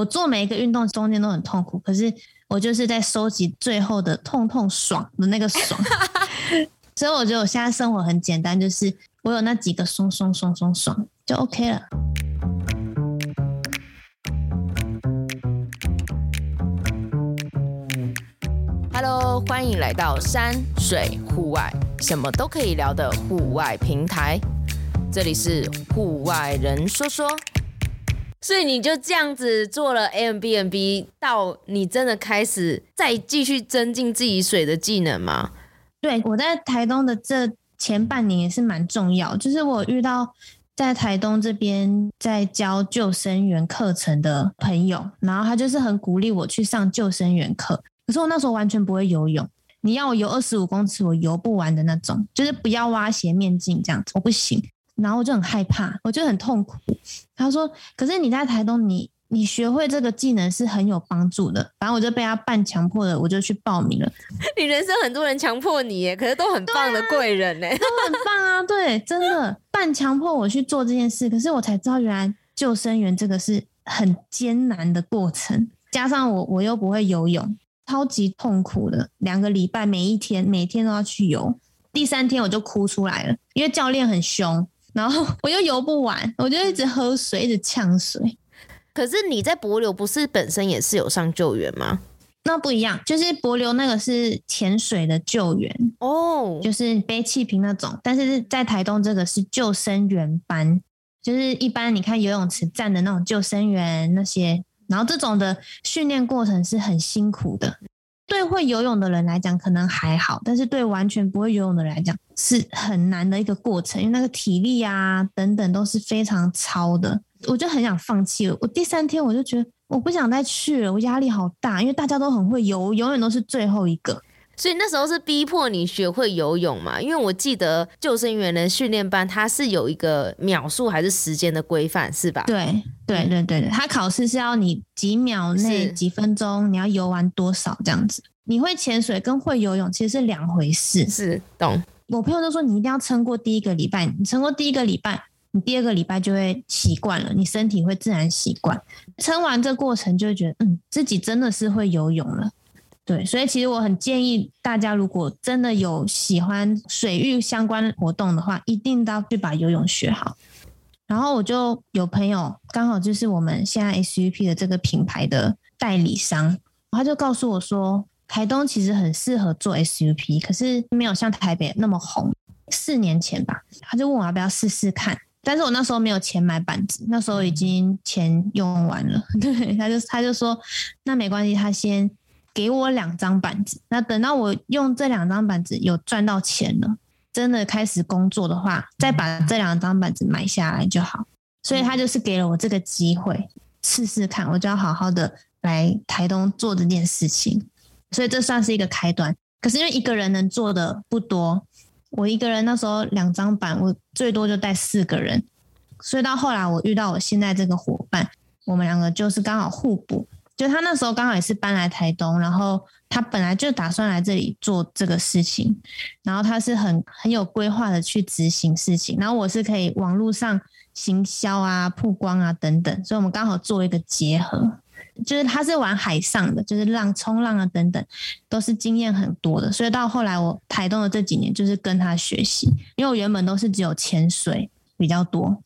我做每一个运动中间都很痛苦，可是我就是在收集最后的痛痛爽的那个爽。所以我觉得我现在生活很简单，就是我有那几个松松松松爽就 OK 了。Hello，欢迎来到山水户外，什么都可以聊的户外平台。这里是户外人说说。所以你就这样子做了 Airbnb，到你真的开始再继续增进自己水的技能吗？对，我在台东的这前半年也是蛮重要，就是我遇到在台东这边在教救生员课程的朋友，然后他就是很鼓励我去上救生员课。可是我那时候完全不会游泳，你要我游二十五公尺，我游不完的那种，就是不要挖斜面镜这样子，我不行。然后我就很害怕，我就很痛苦。他说：“可是你在台东你，你你学会这个技能是很有帮助的。”反正我就被他半强迫的，我就去报名了。你人生很多人强迫你耶，可是都很棒的贵人呢，都很棒啊！对，真的半强迫我去做这件事，可是我才知道原来救生员这个是很艰难的过程，加上我我又不会游泳。超级痛苦的两个礼拜，每一天每天都要去游。第三天我就哭出来了，因为教练很凶，然后 我又游不完，我就一直喝水，一直呛水。可是你在帛琉不是本身也是有上救援吗？那不一样，就是柏流那个是潜水的救援哦，就是背气瓶那种。但是在台东这个是救生员班，就是一般你看游泳池站的那种救生员那些。然后这种的训练过程是很辛苦的，对会游泳的人来讲可能还好，但是对完全不会游泳的人来讲是很难的一个过程，因为那个体力啊等等都是非常超的，我就很想放弃。我第三天我就觉得我不想再去了，我压力好大，因为大家都很会游，永远都是最后一个。所以那时候是逼迫你学会游泳嘛？因为我记得救生员的训练班，它是有一个秒数还是时间的规范，是吧？对对对对对，他考试是要你几秒内几分钟，你要游完多少这样子。你会潜水跟会游泳其实是两回事。是，懂。我朋友都说你一定要撑过第一个礼拜，你撑过第一个礼拜，你第二个礼拜就会习惯了，你身体会自然习惯。撑完这过程就会觉得，嗯，自己真的是会游泳了。对，所以其实我很建议大家，如果真的有喜欢水域相关活动的话，一定都要去把游泳学好。然后我就有朋友刚好就是我们现在 SUP 的这个品牌的代理商，他就告诉我说，台东其实很适合做 SUP，可是没有像台北那么红。四年前吧，他就问我要不要试试看，但是我那时候没有钱买板子，那时候已经钱用完了。对，他就他就说，那没关系，他先。给我两张板子，那等到我用这两张板子有赚到钱了，真的开始工作的话，再把这两张板子买下来就好。所以他就是给了我这个机会试试看，我就要好好的来台东做这件事情。所以这算是一个开端。可是因为一个人能做的不多，我一个人那时候两张板，我最多就带四个人。所以到后来我遇到我现在这个伙伴，我们两个就是刚好互补。就他那时候刚好也是搬来台东，然后他本来就打算来这里做这个事情，然后他是很很有规划的去执行事情，然后我是可以网络上行销啊、曝光啊等等，所以我们刚好做一个结合。就是他是玩海上的，就是浪、冲浪啊等等，都是经验很多的，所以到后来我台东的这几年就是跟他学习，因为我原本都是只有潜水比较多。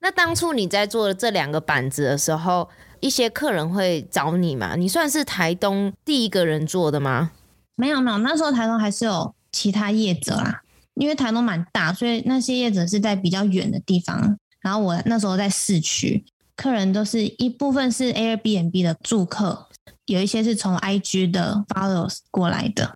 那当初你在做这两个板子的时候，一些客人会找你嘛？你算是台东第一个人做的吗？没有没有，那时候台东还是有其他业者啦，因为台东蛮大，所以那些业者是在比较远的地方。然后我那时候在市区，客人都是一部分是 Airbnb 的住客，有一些是从 IG 的 followers 过来的。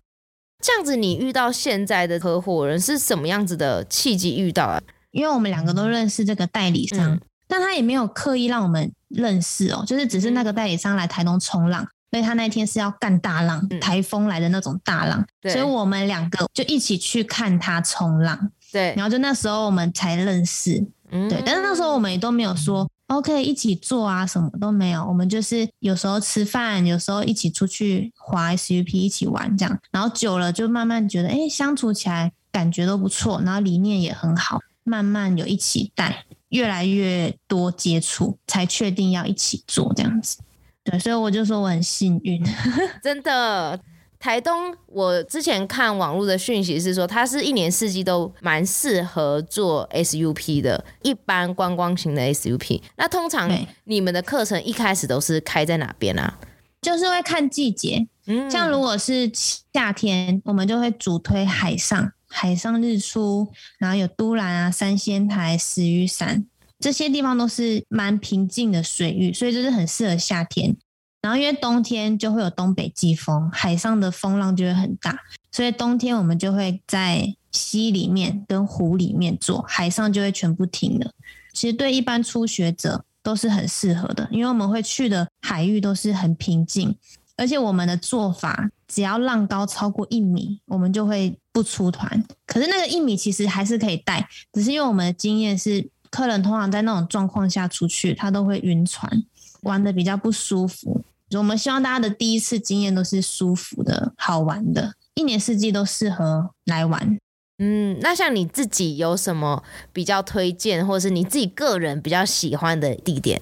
这样子，你遇到现在的合伙人是什么样子的契机遇到啊？因为我们两个都认识这个代理商，嗯、但他也没有刻意让我们。认识哦，就是只是那个代理商来台东冲浪，所以他那天是要干大浪，台风来的那种大浪，所以我们两个就一起去看他冲浪，对，然后就那时候我们才认识，对，但是那时候我们也都没有说 OK 一起做啊，什么都没有，我们就是有时候吃饭，有时候一起出去滑 SUP 一起玩这样，然后久了就慢慢觉得，哎，相处起来感觉都不错，然后理念也很好，慢慢有一起带。越来越多接触，才确定要一起做这样子。对，所以我就说我很幸运，真的。台东，我之前看网络的讯息是说，它是一年四季都蛮适合做 SUP 的，一般观光型的 SUP。那通常你们的课程一开始都是开在哪边啊？就是会看季节，嗯，像如果是夏天，我们就会主推海上，海上日出，然后有都兰啊、三仙台、石雨伞这些地方都是蛮平静的水域，所以就是很适合夏天。然后因为冬天就会有东北季风，海上的风浪就会很大，所以冬天我们就会在溪里面跟湖里面做，海上就会全部停了。其实对一般初学者都是很适合的，因为我们会去的海域都是很平静，而且我们的做法只要浪高超过一米，我们就会不出团。可是那个一米其实还是可以带，只是因为我们的经验是，客人通常在那种状况下出去，他都会晕船，玩的比较不舒服。我们希望大家的第一次经验都是舒服的、好玩的，一年四季都适合来玩。嗯，那像你自己有什么比较推荐，或者是你自己个人比较喜欢的地点？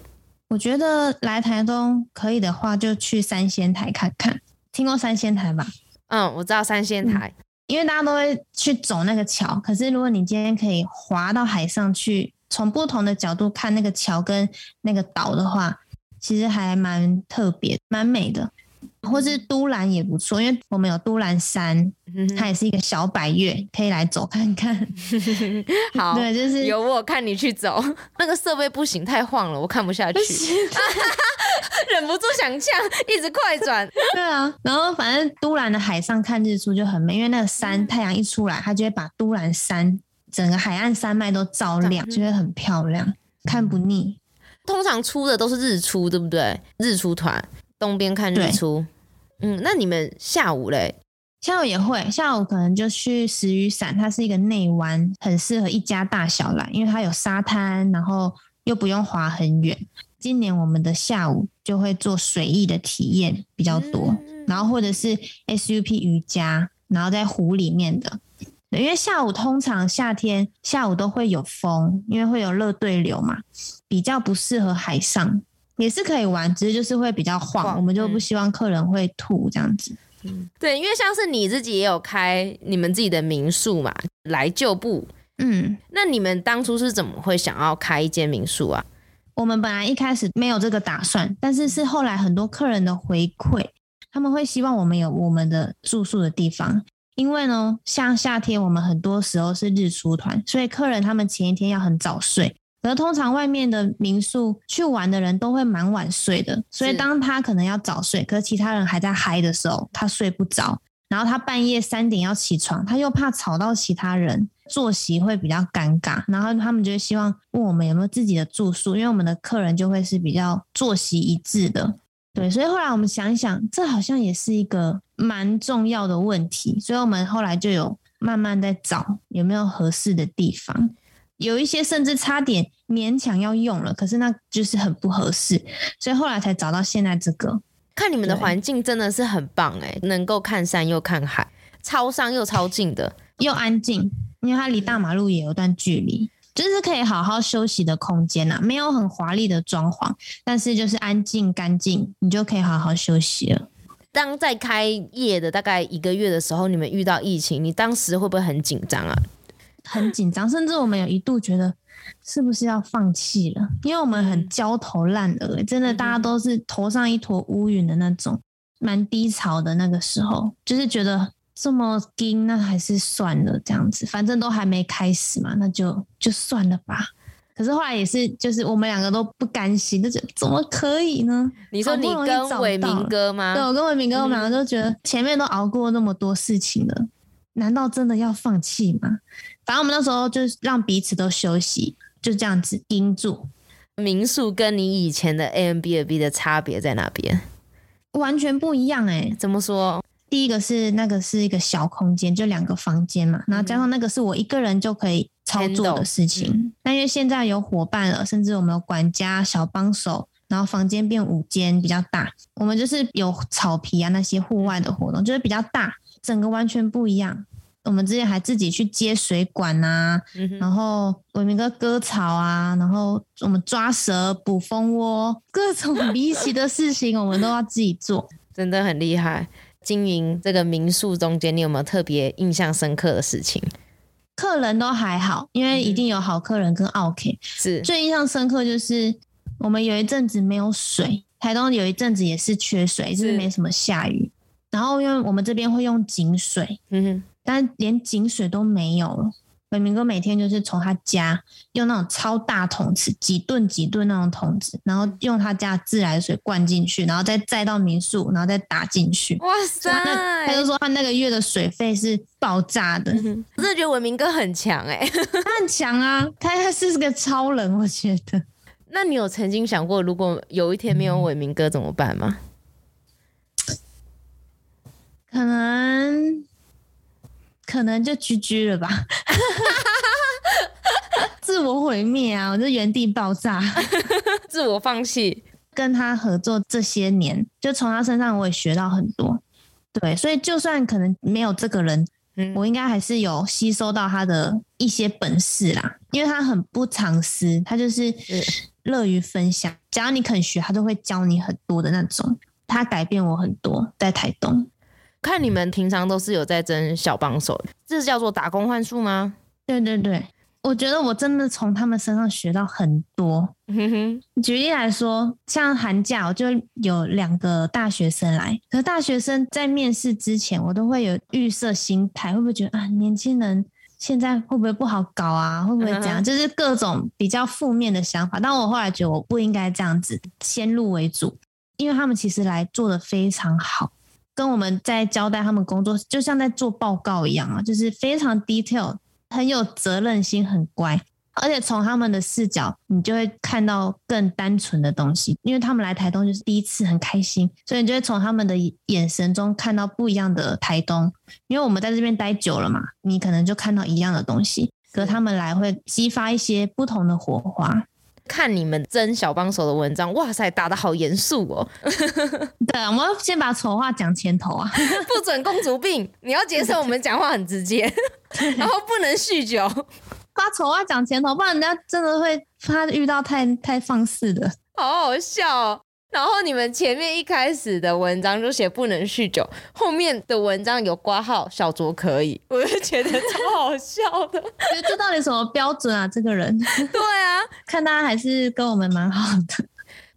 我觉得来台东可以的话，就去三仙台看看。听过三仙台吧？嗯，我知道三仙台，嗯，因为大家都会去走那个桥。可是如果你今天可以滑到海上去，从不同的角度看那个桥跟那个岛的话。其实还蛮特别、蛮美的，或是都兰也不错，因为我们有都兰山，它也是一个小百岳，可以来走看看。好，对，就是有我看你去走，那个设备不行，太晃了，我看不下去，忍不住想呛，一直快转。对啊，然后反正都兰的海上看日出就很美，因为那个山太阳一出来，它就会把都兰山整个海岸山脉都照亮，就会很漂亮，看不腻。通常出的都是日出，对不对？日出团东边看日出。嗯，那你们下午嘞？下午也会，下午可能就去石雨伞，它是一个内湾，很适合一家大小来，因为它有沙滩，然后又不用滑很远。今年我们的下午就会做水艺的体验比较多，嗯、然后或者是 SUP 瑜伽，然后在湖里面的。因为下午通常夏天下午都会有风，因为会有热对流嘛，比较不适合海上，也是可以玩，只是就是会比较晃，晃我们就不希望客人会吐这样子。嗯，对，因为像是你自己也有开你们自己的民宿嘛，来旧部，嗯，那你们当初是怎么会想要开一间民宿啊？我们本来一开始没有这个打算，但是是后来很多客人的回馈，他们会希望我们有我们的住宿的地方。因为呢，像夏天我们很多时候是日出团，所以客人他们前一天要很早睡。而通常外面的民宿去玩的人都会蛮晚睡的，所以当他可能要早睡，可是其他人还在嗨的时候，他睡不着。然后他半夜三点要起床，他又怕吵到其他人，作息会比较尴尬。然后他们就会希望问我们有没有自己的住宿，因为我们的客人就会是比较作息一致的。对，所以后来我们想一想，这好像也是一个蛮重要的问题，所以我们后来就有慢慢在找有没有合适的地方，有一些甚至差点勉强要用了，可是那就是很不合适，所以后来才找到现在这个。看你们的环境真的是很棒哎，能够看山又看海，超上又超近的，又安静，因为它离大马路也有段距离。就是可以好好休息的空间呐、啊，没有很华丽的装潢，但是就是安静干净，你就可以好好休息了。当在开业的大概一个月的时候，你们遇到疫情，你当时会不会很紧张啊？很紧张，甚至我们有一度觉得是不是要放弃了，因为我们很焦头烂额，真的大家都是头上一坨乌云的那种，蛮低潮的那个时候，就是觉得。这么惊，那还是算了，这样子，反正都还没开始嘛，那就就算了吧。可是后来也是，就是我们两个都不甘心，就觉得怎么可以呢？你说你跟伟明哥吗？对，我跟伟明哥，我们两个都觉得前面都熬过那么多事情了，嗯、难道真的要放弃吗？反正我们那时候就是让彼此都休息，就这样子盯住。民宿跟你以前的 Airbnb 的差别在哪边？完全不一样哎、欸，怎么说？第一个是那个是一个小空间，就两个房间嘛，然后加上那个是我一个人就可以操作的事情。那、嗯、因为现在有伙伴了，甚至我们有管家、小帮手，然后房间变五间比较大。我们就是有草皮啊那些户外的活动，就是比较大，整个完全不一样。我们之前还自己去接水管啊，嗯、然后伟明哥割草啊，然后我们抓蛇、捕蜂窝，各种离奇的事情，我们都要自己做，真的很厉害。经营这个民宿中间，你有没有特别印象深刻的事情？客人都还好，因为一定有好客人跟奥客。是最印象深刻就是我们有一阵子没有水，台东有一阵子也是缺水，就是没什么下雨。是然后因为我们这边会用井水，嗯哼，但连井水都没有了。伟明哥每天就是从他家用那种超大桶子，几吨几吨那种桶子，然后用他家自来水灌进去，然后再载到民宿，然后再打进去。哇塞！他就说他那个月的水费是爆炸的。嗯、我真的觉得伟明哥很强哎、欸，他很强啊，他他是个超人，我觉得。那你有曾经想过，如果有一天没有伟明哥怎么办吗？可能。可能就居居了吧，自我毁灭啊！我就原地爆炸，自我放弃。跟他合作这些年，就从他身上我也学到很多。对，所以就算可能没有这个人，嗯，我应该还是有吸收到他的一些本事啦。因为他很不藏私，他就是乐于分享。只要你肯学，他都会教你很多的那种。他改变我很多，在台东。看你们平常都是有在争小帮手，这是叫做打工换术吗？对对对，我觉得我真的从他们身上学到很多。举例来说，像寒假我就有两个大学生来，可是大学生在面试之前，我都会有预设心态，会不会觉得啊，年轻人现在会不会不好搞啊？会不会这样？就是各种比较负面的想法。但我后来觉得我不应该这样子，先入为主，因为他们其实来做的非常好。跟我们在交代他们工作，就像在做报告一样啊，就是非常 detail，很有责任心，很乖。而且从他们的视角，你就会看到更单纯的东西，因为他们来台东就是第一次，很开心，所以你就会从他们的眼神中看到不一样的台东。因为我们在这边待久了嘛，你可能就看到一样的东西，可他们来会激发一些不同的火花。看你们争小帮手的文章，哇塞，打的好严肃哦。对，我们先把丑话讲前头啊，不准公主病，你要接受我们讲话很直接，然后不能酗酒，把丑话讲前头，不然人家真的会怕遇到太太放肆的，好好笑哦。然后你们前面一开始的文章就写不能酗酒，后面的文章有挂号小酌可以，我就觉得超好笑的。这到底什么标准啊？这个人？对啊，看他还是跟我们蛮好的。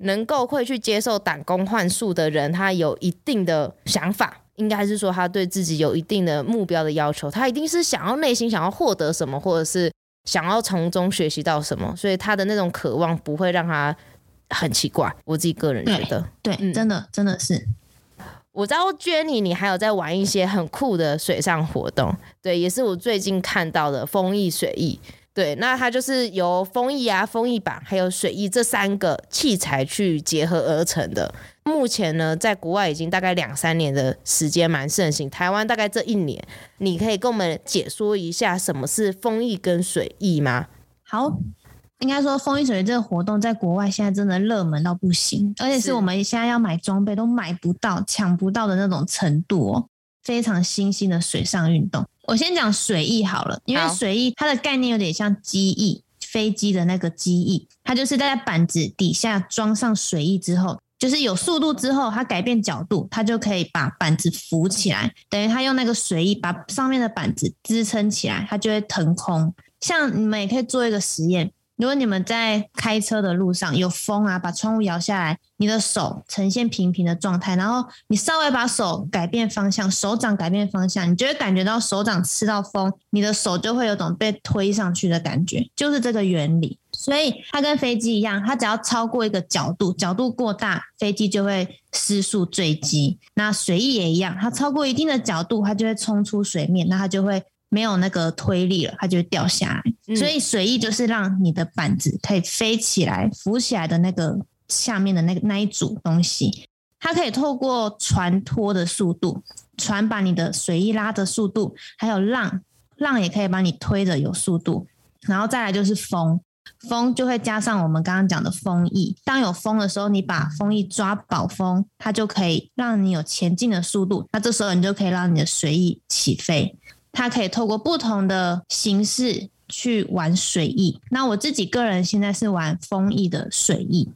能够会去接受胆工换术的人，他有一定的想法，应该是说他对自己有一定的目标的要求，他一定是想要内心想要获得什么，或者是想要从中学习到什么，所以他的那种渴望不会让他。很奇怪，我自己个人觉得，对，真的真的是。我知道 Jenny，你还有在玩一些很酷的水上活动，对，也是我最近看到的风翼水翼，对，那它就是由风翼啊、风翼板还有水翼这三个器材去结合而成的。目前呢，在国外已经大概两三年的时间，蛮盛行。台湾大概这一年，你可以跟我们解说一下什么是风翼跟水翼吗？好。应该说，风衣水翼这个活动在国外现在真的热门到不行，而且是我们现在要买装备都买不到、抢不到的那种程度哦，非常新兴的水上运动。我先讲水翼好了，因为水翼它的概念有点像机翼，飞机的那个机翼，它就是在板子底下装上水翼之后，就是有速度之后，它改变角度，它就可以把板子浮起来，等于它用那个水翼把上面的板子支撑起来，它就会腾空。像你们也可以做一个实验。如果你们在开车的路上有风啊，把窗户摇下来，你的手呈现平平的状态，然后你稍微把手改变方向，手掌改变方向，你就会感觉到手掌吃到风，你的手就会有种被推上去的感觉，就是这个原理。所以它跟飞机一样，它只要超过一个角度，角度过大，飞机就会失速坠机。那水翼也一样，它超过一定的角度，它就会冲出水面，那它就会。没有那个推力了，它就会掉下来。嗯、所以水翼就是让你的板子可以飞起来、浮起来的那个下面的那个那一组东西，它可以透过船拖的速度，船把你的水翼拉的速度，还有浪，浪也可以把你推的有速度。然后再来就是风，风就会加上我们刚刚讲的风翼。当有风的时候，你把风翼抓饱风，它就可以让你有前进的速度。那这时候你就可以让你的水翼起飞。它可以透过不同的形式去玩水翼。那我自己个人现在是玩风翼的水翼，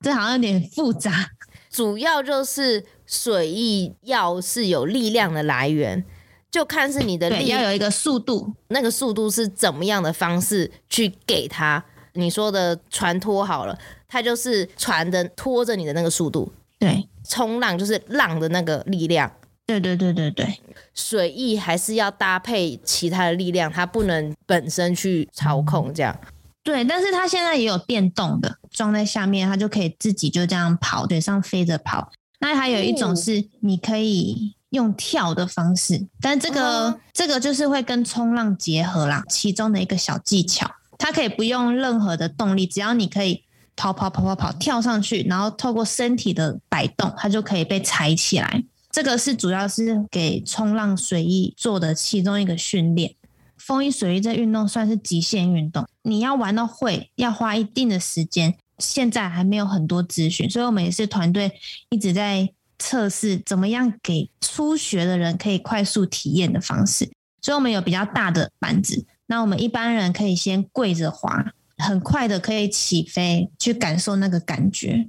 这好像有点复杂。主要就是水翼要是有力量的来源，就看是你的力要有一个速度，那个速度是怎么样的方式去给它。你说的船拖好了，它就是船的拖着你的那个速度。对，冲浪就是浪的那个力量。对对对对对，水翼还是要搭配其他的力量，它不能本身去操控这样。对，但是它现在也有电动的，装在下面，它就可以自己就这样跑，对，上飞着跑。那还有一种是你可以用跳的方式，但这个、哦、这个就是会跟冲浪结合啦，其中的一个小技巧。它可以不用任何的动力，只要你可以跑跑跑跑跑跳上去，然后透过身体的摆动，它就可以被踩起来。这个是主要是给冲浪水翼做的其中一个训练。风衣水翼这运动算是极限运动，你要玩到会要花一定的时间。现在还没有很多资讯，所以我们也是团队一直在测试怎么样给初学的人可以快速体验的方式。所以我们有比较大的板子。那我们一般人可以先跪着滑，很快的可以起飞，去感受那个感觉。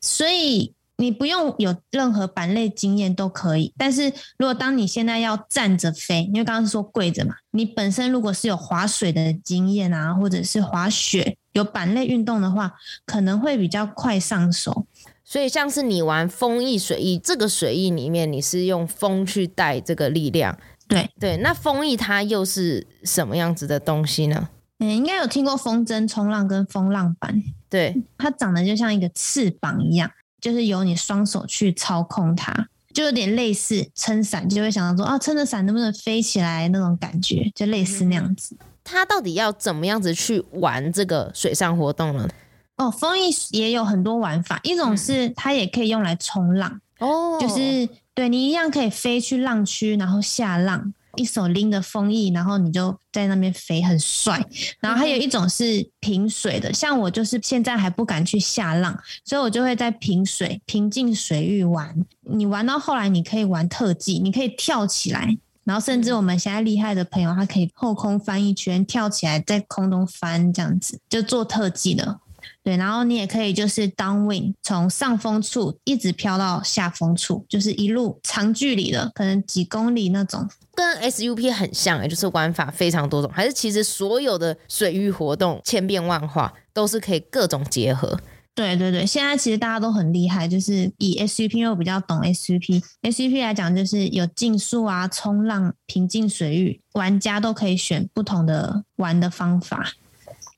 所以你不用有任何板类经验都可以。但是如果当你现在要站着飞，因为刚刚是说跪着嘛，你本身如果是有划水的经验啊，或者是滑雪有板类运动的话，可能会比较快上手。所以像是你玩风翼水翼，这个水翼里面你是用风去带这个力量。对对，那风翼它又是什么样子的东西呢？嗯，应该有听过风筝冲浪跟风浪板。对，它长得就像一个翅膀一样，就是由你双手去操控它，就有点类似撑伞，就会想到说啊，撑着伞能不能飞起来那种感觉，就类似那样子。它到底要怎么样子去玩这个水上活动呢？哦，风翼也有很多玩法，一种是它也可以用来冲浪，哦，就是。对，你一样可以飞去浪区，然后下浪，一手拎着风翼，然后你就在那边飞，很帅。然后还有一种是平水的，像我就是现在还不敢去下浪，所以我就会在平水、平静水域玩。你玩到后来，你可以玩特技，你可以跳起来，然后甚至我们现在厉害的朋友，他可以后空翻一圈，跳起来在空中翻，这样子就做特技的。对，然后你也可以就是 downwind，从上风处一直飘到下风处，就是一路长距离的，可能几公里那种，跟 SUP 很像诶，就是玩法非常多种，还是其实所有的水域活动千变万化，都是可以各种结合。对对对，现在其实大家都很厉害，就是以 SUP，因为我比较懂 SUP，SUP 来讲就是有竞速啊、冲浪、平静水域，玩家都可以选不同的玩的方法，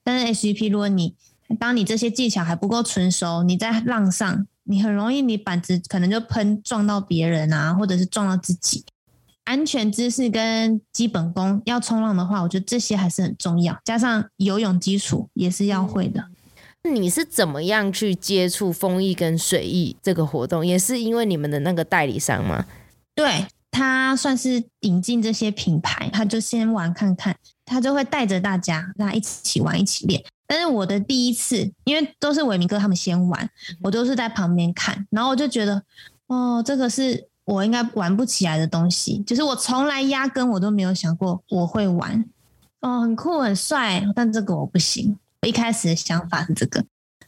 但是 SUP 如果你当你这些技巧还不够纯熟，你在浪上，你很容易你板子可能就喷撞到别人啊，或者是撞到自己。安全知识跟基本功，要冲浪的话，我觉得这些还是很重要。加上游泳基础也是要会的。你是怎么样去接触风翼跟水翼这个活动？也是因为你们的那个代理商吗？对，他算是引进这些品牌，他就先玩看看，他就会带着大家，大家一起玩，一起练。但是我的第一次，因为都是伟明哥他们先玩，我都是在旁边看，然后我就觉得，哦，这个是我应该玩不起来的东西，就是我从来压根我都没有想过我会玩，哦，很酷很帅，但这个我不行。我一开始的想法是这个，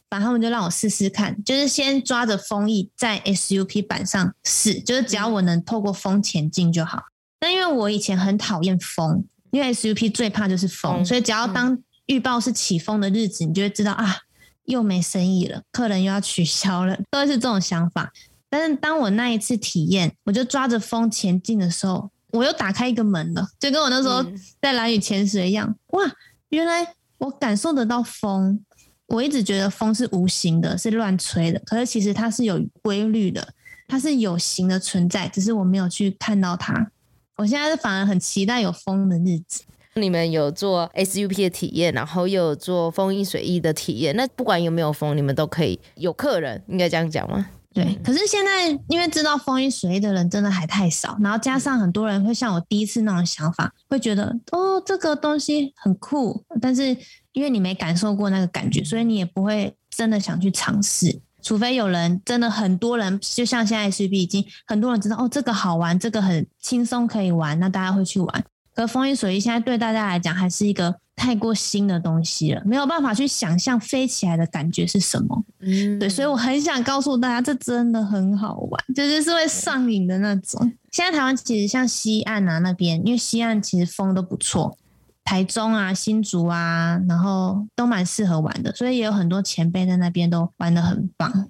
反正他们就让我试试看，就是先抓着风翼在 SUP 板上试，就是只要我能透过风前进就好。但因为我以前很讨厌风，因为 SUP 最怕就是风，所以只要当预报是起风的日子，你就会知道啊，又没生意了，客人又要取消了，都是这种想法。但是当我那一次体验，我就抓着风前进的时候，我又打开一个门了，就跟我那时候在蓝雨潜水一样。哇，原来我感受得到风。我一直觉得风是无形的，是乱吹的，可是其实它是有规律的，它是有形的存在，只是我没有去看到它。我现在是反而很期待有风的日子。你们有做 SUP 的体验，然后又有做风衣水衣的体验。那不管有没有风，你们都可以有客人，应该这样讲吗？对。可是现在因为知道风衣水衣的人真的还太少，然后加上很多人会像我第一次那种想法，会觉得哦这个东西很酷，但是因为你没感受过那个感觉，所以你也不会真的想去尝试。除非有人真的很多人，就像现在 SUP 已经很多人知道哦这个好玩，这个很轻松可以玩，那大家会去玩。可风衣水翼现在对大家来讲还是一个太过新的东西了，没有办法去想象飞起来的感觉是什么。嗯，对，所以我很想告诉大家，这真的很好玩，就是是会上瘾的那种。现在台湾其实像西岸啊那边，因为西岸其实风都不错，台中啊、新竹啊，然后都蛮适合玩的，所以也有很多前辈在那边都玩的很棒。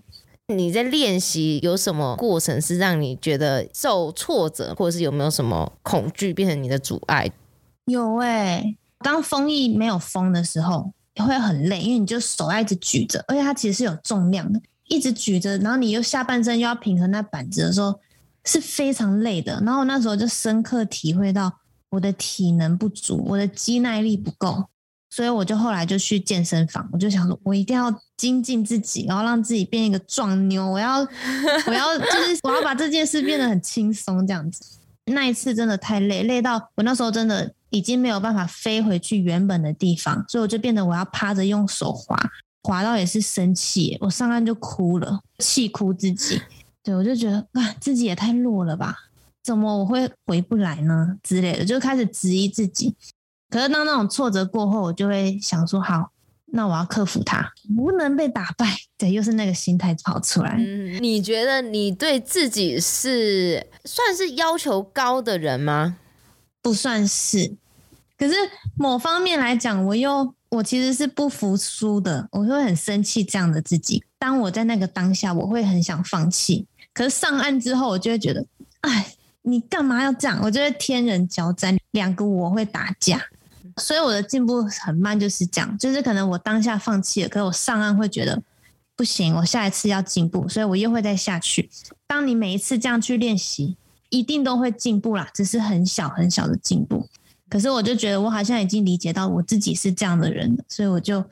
你在练习有什么过程是让你觉得受挫折，或者是有没有什么恐惧变成你的阻碍？有哎、欸，当风翼没有风的时候会很累，因为你就手要一直举着，而且它其实是有重量的，一直举着，然后你又下半身又要平衡那板子的时候是非常累的。然后那时候就深刻体会到我的体能不足，我的肌耐力不够。所以我就后来就去健身房，我就想说，我一定要精进自己，然后让自己变一个壮妞。我要，我要，就是我要把这件事变得很轻松，这样子。那一次真的太累，累到我那时候真的已经没有办法飞回去原本的地方，所以我就变得我要趴着用手滑，滑到也是生气，我上岸就哭了，气哭自己。对，我就觉得啊，自己也太弱了吧，怎么我会回不来呢？之类的，就开始质疑自己。可是当那种挫折过后，我就会想说：好，那我要克服它，不能被打败。对，又是那个心态跑出来。嗯，你觉得你对自己是算是要求高的人吗？不算是。可是某方面来讲，我又我其实是不服输的，我会很生气这样的自己。当我在那个当下，我会很想放弃。可是上岸之后，我就会觉得，哎，你干嘛要这样？我觉得天人交战，两个我会打架。所以我的进步很慢，就是这样，就是可能我当下放弃了，可是我上岸会觉得不行，我下一次要进步，所以我又会再下去。当你每一次这样去练习，一定都会进步啦，只是很小很小的进步。可是我就觉得我好像已经理解到我自己是这样的人了，所以我就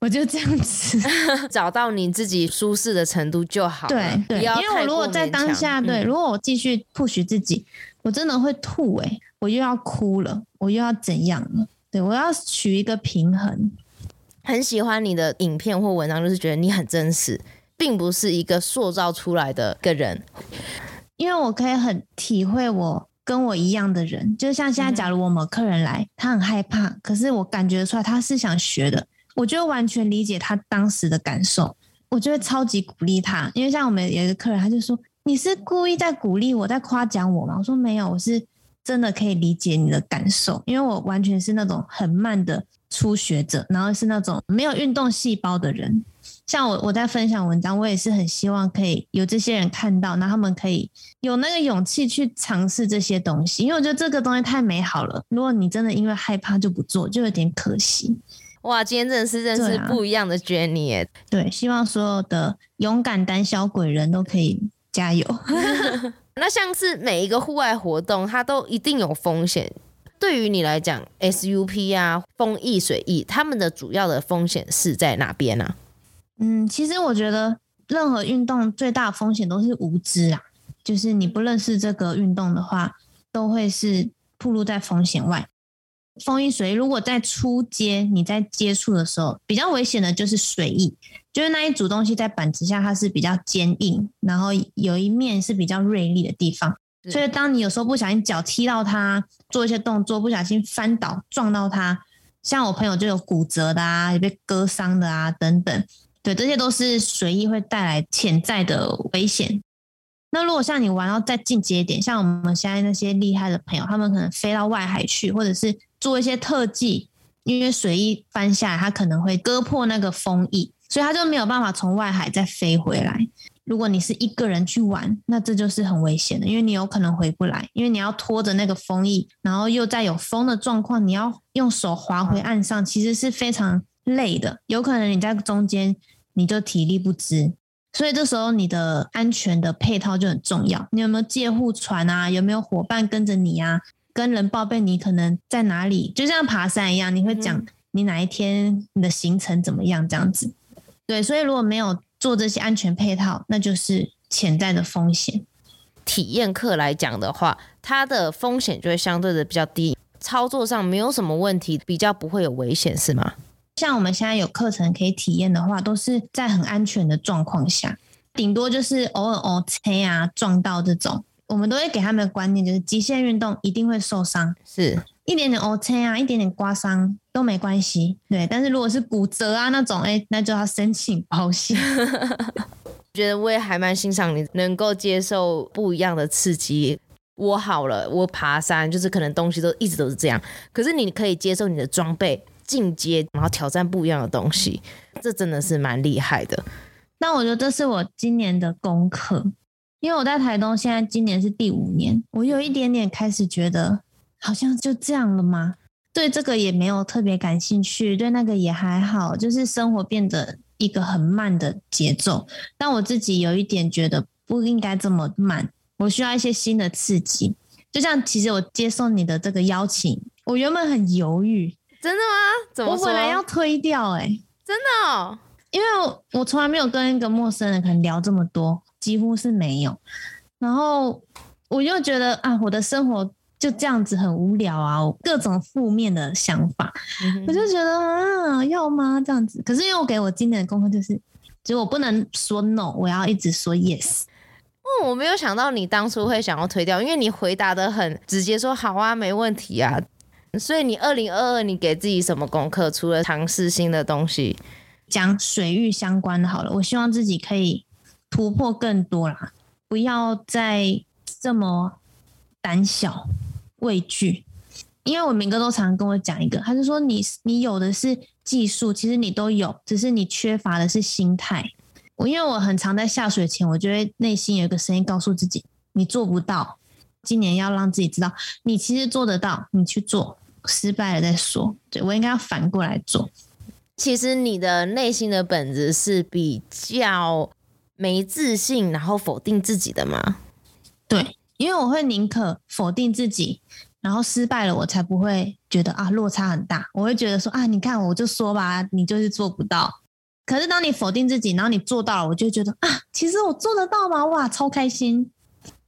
我就这样子 找到你自己舒适的程度就好了。对对，因为我如果在当下，对，如果我继续 push 自己，我真的会吐诶、欸，我又要哭了，我又要怎样了？对，我要取一个平衡。很喜欢你的影片或文章，就是觉得你很真实，并不是一个塑造出来的个人。因为我可以很体会我跟我一样的人，就像现在，假如我们客人来，他很害怕，可是我感觉出来他是想学的，我就完全理解他当时的感受，我就会超级鼓励他。因为像我们有一个客人，他就说：“你是故意在鼓励我，在夸奖我吗？”我说：“没有，我是。”真的可以理解你的感受，因为我完全是那种很慢的初学者，然后是那种没有运动细胞的人。像我，我在分享文章，我也是很希望可以有这些人看到，那他们可以有那个勇气去尝试这些东西，因为我觉得这个东西太美好了。如果你真的因为害怕就不做，就有点可惜。哇，今天真的是认识不一样的 Jenny 耶。对，希望所有的勇敢胆小鬼人都可以加油。那像是每一个户外活动，它都一定有风险。对于你来讲，SUP 啊、风翼水翼，他们的主要的风险是在哪边呢？嗯，其实我觉得任何运动最大风险都是无知啊，就是你不认识这个运动的话，都会是暴露在风险外。风衣水翼，如果在出街你在接触的时候，比较危险的就是水翼。就是那一组东西在板子下，它是比较坚硬，然后有一面是比较锐利的地方，所以当你有时候不小心脚踢到它，做一些动作不小心翻倒撞到它，像我朋友就有骨折的啊，也被割伤的啊等等，对，这些都是水翼会带来潜在的危险。那如果像你玩到再进阶一点，像我们现在那些厉害的朋友，他们可能飞到外海去，或者是做一些特技，因为水翼翻下来，它可能会割破那个风翼。所以他就没有办法从外海再飞回来。如果你是一个人去玩，那这就是很危险的，因为你有可能回不来，因为你要拖着那个风翼，然后又在有风的状况，你要用手划回岸上，其实是非常累的。有可能你在中间你就体力不支，所以这时候你的安全的配套就很重要。你有没有借护船啊？有没有伙伴跟着你啊？跟人报备你可能在哪里？就像爬山一样，你会讲你哪一天你的行程怎么样这样子。对，所以如果没有做这些安全配套，那就是潜在的风险。体验课来讲的话，它的风险就会相对的比较低，操作上没有什么问题，比较不会有危险，是吗？像我们现在有课程可以体验的话，都是在很安全的状况下，顶多就是偶尔偶车啊撞到这种，我们都会给他们的观念就是极限运动一定会受伤，是一点点 OK 啊，一点点刮伤都没关系。对，但是如果是骨折啊那种，哎、欸，那就要申请保险。觉得我也还蛮欣赏你能够接受不一样的刺激。我好了，我爬山就是可能东西都一直都是这样，可是你可以接受你的装备进阶，然后挑战不一样的东西，这真的是蛮厉害的。那我觉得这是我今年的功课，因为我在台东现在今年是第五年，我有一点点开始觉得好像就这样了吗？对这个也没有特别感兴趣，对那个也还好，就是生活变得一个很慢的节奏，但我自己有一点觉得不应该这么慢。我需要一些新的刺激，就像其实我接受你的这个邀请，我原本很犹豫，真的吗？怎么说？我本来要推掉、欸，哎，真的哦，因为我我从来没有跟一个陌生人可能聊这么多，几乎是没有。然后我又觉得啊，我的生活就这样子很无聊啊，我各种负面的想法，嗯、哼我就觉得啊，要吗？这样子。可是因为我给我今年的功课就是，就我不能说 no，我要一直说 yes。哦，我没有想到你当初会想要推掉，因为你回答的很直接，说好啊，没问题啊。所以你二零二二你给自己什么功课？除了尝试新的东西，讲水域相关的好了。我希望自己可以突破更多啦，不要再这么胆小畏惧。因为我明哥都常跟我讲一个，他就说你你有的是技术，其实你都有，只是你缺乏的是心态。我因为我很常在下水前，我就会内心有一个声音告诉自己：你做不到。今年要让自己知道，你其实做得到，你去做，失败了再说。对，我应该要反过来做。其实你的内心的本质是比较没自信，然后否定自己的吗？对，因为我会宁可否定自己，然后失败了，我才不会觉得啊落差很大。我会觉得说啊，你看我就说吧，你就是做不到。可是当你否定自己，然后你做到了，我就觉得啊，其实我做得到吗？哇，超开心！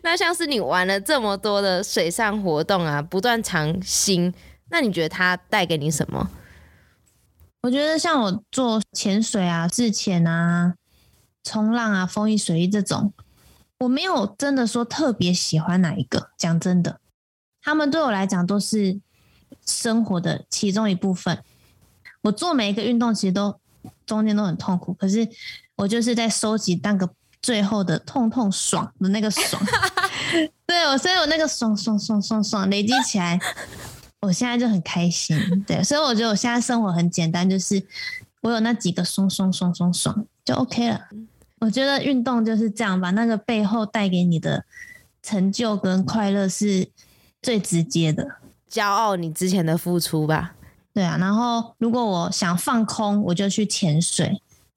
那像是你玩了这么多的水上活动啊，不断尝新，那你觉得它带给你什么？我觉得像我做潜水啊、自潜啊、冲浪啊、风翼水翼这种，我没有真的说特别喜欢哪一个。讲真的，他们对我来讲都是生活的其中一部分。我做每一个运动，其实都。中间都很痛苦，可是我就是在收集那个最后的痛痛爽的那个爽，对我，所以我那个爽爽爽爽爽累积起来，我现在就很开心。对，所以我觉得我现在生活很简单，就是我有那几个松松松松爽就 OK 了。我觉得运动就是这样，吧那个背后带给你的成就跟快乐是最直接的，骄傲你之前的付出吧。对啊，然后如果我想放空，我就去潜水；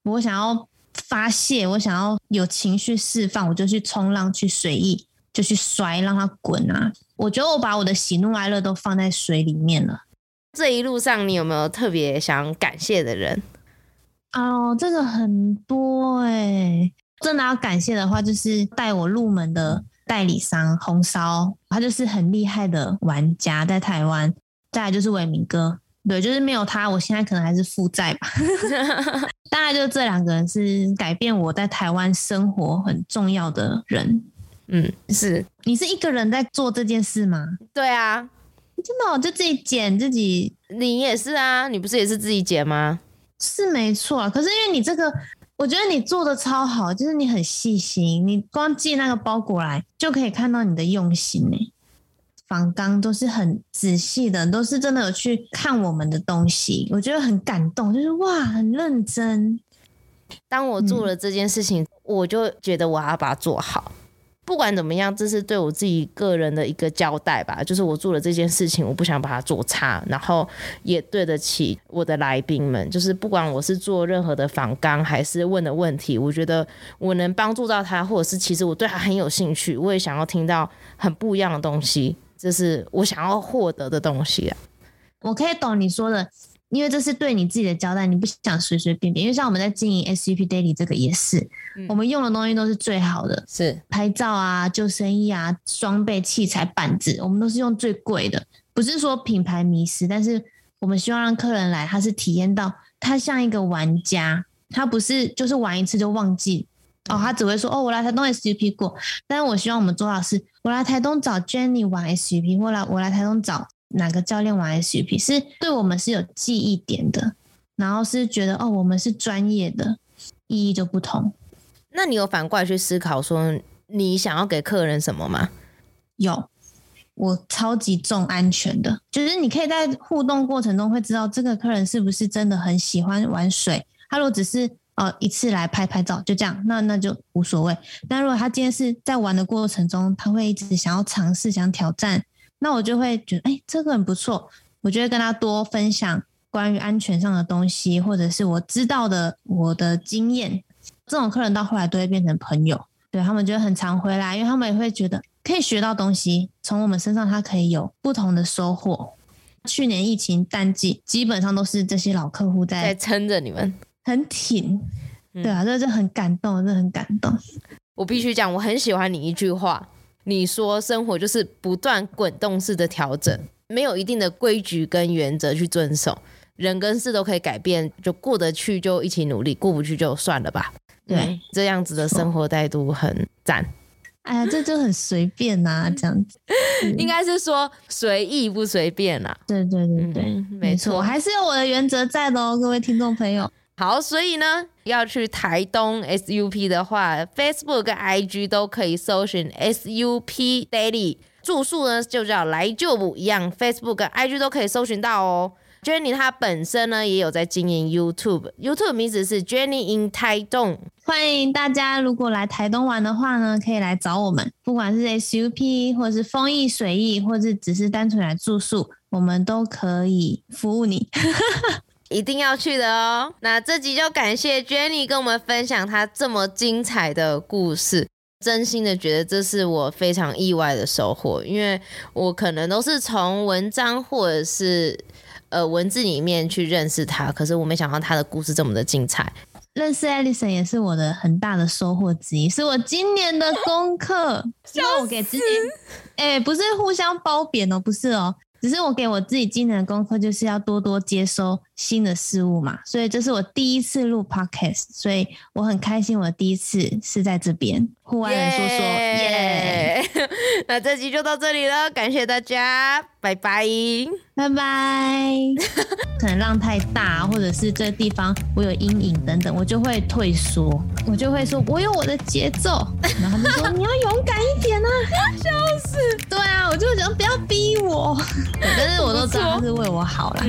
我想要发泄，我想要有情绪释放，我就去冲浪、去水翼，就去摔，让它滚啊！我觉得我把我的喜怒哀乐都放在水里面了。这一路上，你有没有特别想感谢的人？哦，这个很多哎、欸！真的要感谢的话，就是带我入门的代理商红烧，他就是很厉害的玩家，在台湾。再来就是伟明哥。对，就是没有他，我现在可能还是负债吧。大概就是这两个人是改变我在台湾生活很重要的人。嗯，是你是一个人在做这件事吗？对啊，真的、哦，就自己剪自己。你也是啊，你不是也是自己剪吗？是没错啊，可是因为你这个，我觉得你做的超好，就是你很细心，你光寄那个包裹来就可以看到你的用心呢。访纲都是很仔细的，都是真的有去看我们的东西，我觉得很感动，就是哇，很认真。当我做了这件事情，嗯、我就觉得我要把它做好。不管怎么样，这是对我自己个人的一个交代吧。就是我做了这件事情，我不想把它做差，然后也对得起我的来宾们。就是不管我是做任何的访纲，还是问的问题，我觉得我能帮助到他，或者是其实我对他很有兴趣，我也想要听到很不一样的东西。这是我想要获得的东西啊！我可以懂你说的，因为这是对你自己的交代，你不想随随便便。因为像我们在经营 SUP Daily 这个也是，嗯、我们用的东西都是最好的，是拍照啊、救生衣啊、装备、器材、板子，我们都是用最贵的。不是说品牌迷失，但是我们希望让客人来，他是体验到他像一个玩家，他不是就是玩一次就忘记。哦，他只会说哦，我来台东 SUP 过，但是我希望我们做到的是，我来台东找 Jenny 玩 SUP，或来我来台东找哪个教练玩 SUP，是对我们是有记忆点的，然后是觉得哦，我们是专业的，意义就不同。那你有反过来去思考说，你想要给客人什么吗？有，我超级重安全的，就是你可以在互动过程中会知道这个客人是不是真的很喜欢玩水。他如果只是呃一次来拍拍照就这样，那那就无所谓。但如果他今天是在玩的过程中，他会一直想要尝试、想挑战，那我就会觉得，哎，这个很不错。我就会跟他多分享关于安全上的东西，或者是我知道的我的经验。这种客人到后来都会变成朋友，对，他们就很常回来，因为他们也会觉得可以学到东西，从我们身上他可以有不同的收获。去年疫情淡季，基本上都是这些老客户在在撑着你们，很挺，对啊，这就很感动，这很感动。我必须讲，我很喜欢你一句话，你说生活就是不断滚动式的调整，没有一定的规矩跟原则去遵守，人跟事都可以改变，就过得去就一起努力，过不去就算了吧。对、嗯，这样子的生活态度很赞。哎呀，这就很随便呐、啊，这样子。应该是说随意不随便啦、啊。对对对对，嗯、没错，我还是有我的原则在的哦，各位听众朋友。好，所以呢，要去台东 SUP 的话，Facebook 跟 IG 都可以搜寻 SUP Daily，住宿呢就叫来就补一样，Facebook 跟 IG 都可以搜寻到哦。Jenny 她本身呢也有在经营 YouTube，YouTube 名字是 Jenny in 台东。欢迎大家，如果来台东玩的话呢，可以来找我们，不管是 SUP 或是风艺水艺，或者只是单纯来住宿，我们都可以服务你。一定要去的哦。那这集就感谢 Jenny 跟我们分享她这么精彩的故事，真心的觉得这是我非常意外的收获，因为我可能都是从文章或者是。呃，文字里面去认识他，可是我没想到他的故事这么的精彩。认识 Alison 也是我的很大的收获之一，是我今年的功课。希望我给自己，哎、欸，不是互相褒贬哦，不是哦。只是我给我自己今年的功课，就是要多多接收新的事物嘛。所以这是我第一次录 podcast，所以我很开心，我的第一次是在这边户外人说说耶。Yeah! Yeah! 那这集就到这里了，感谢大家，拜拜，拜拜。可能浪太大，或者是这个地方我有阴影等等，我就会退缩，我就会说我有我的节奏，然后他们说你要勇敢一点啊，笑死。对啊，我就会想不要逼我。但是我都知道他是为我好啦。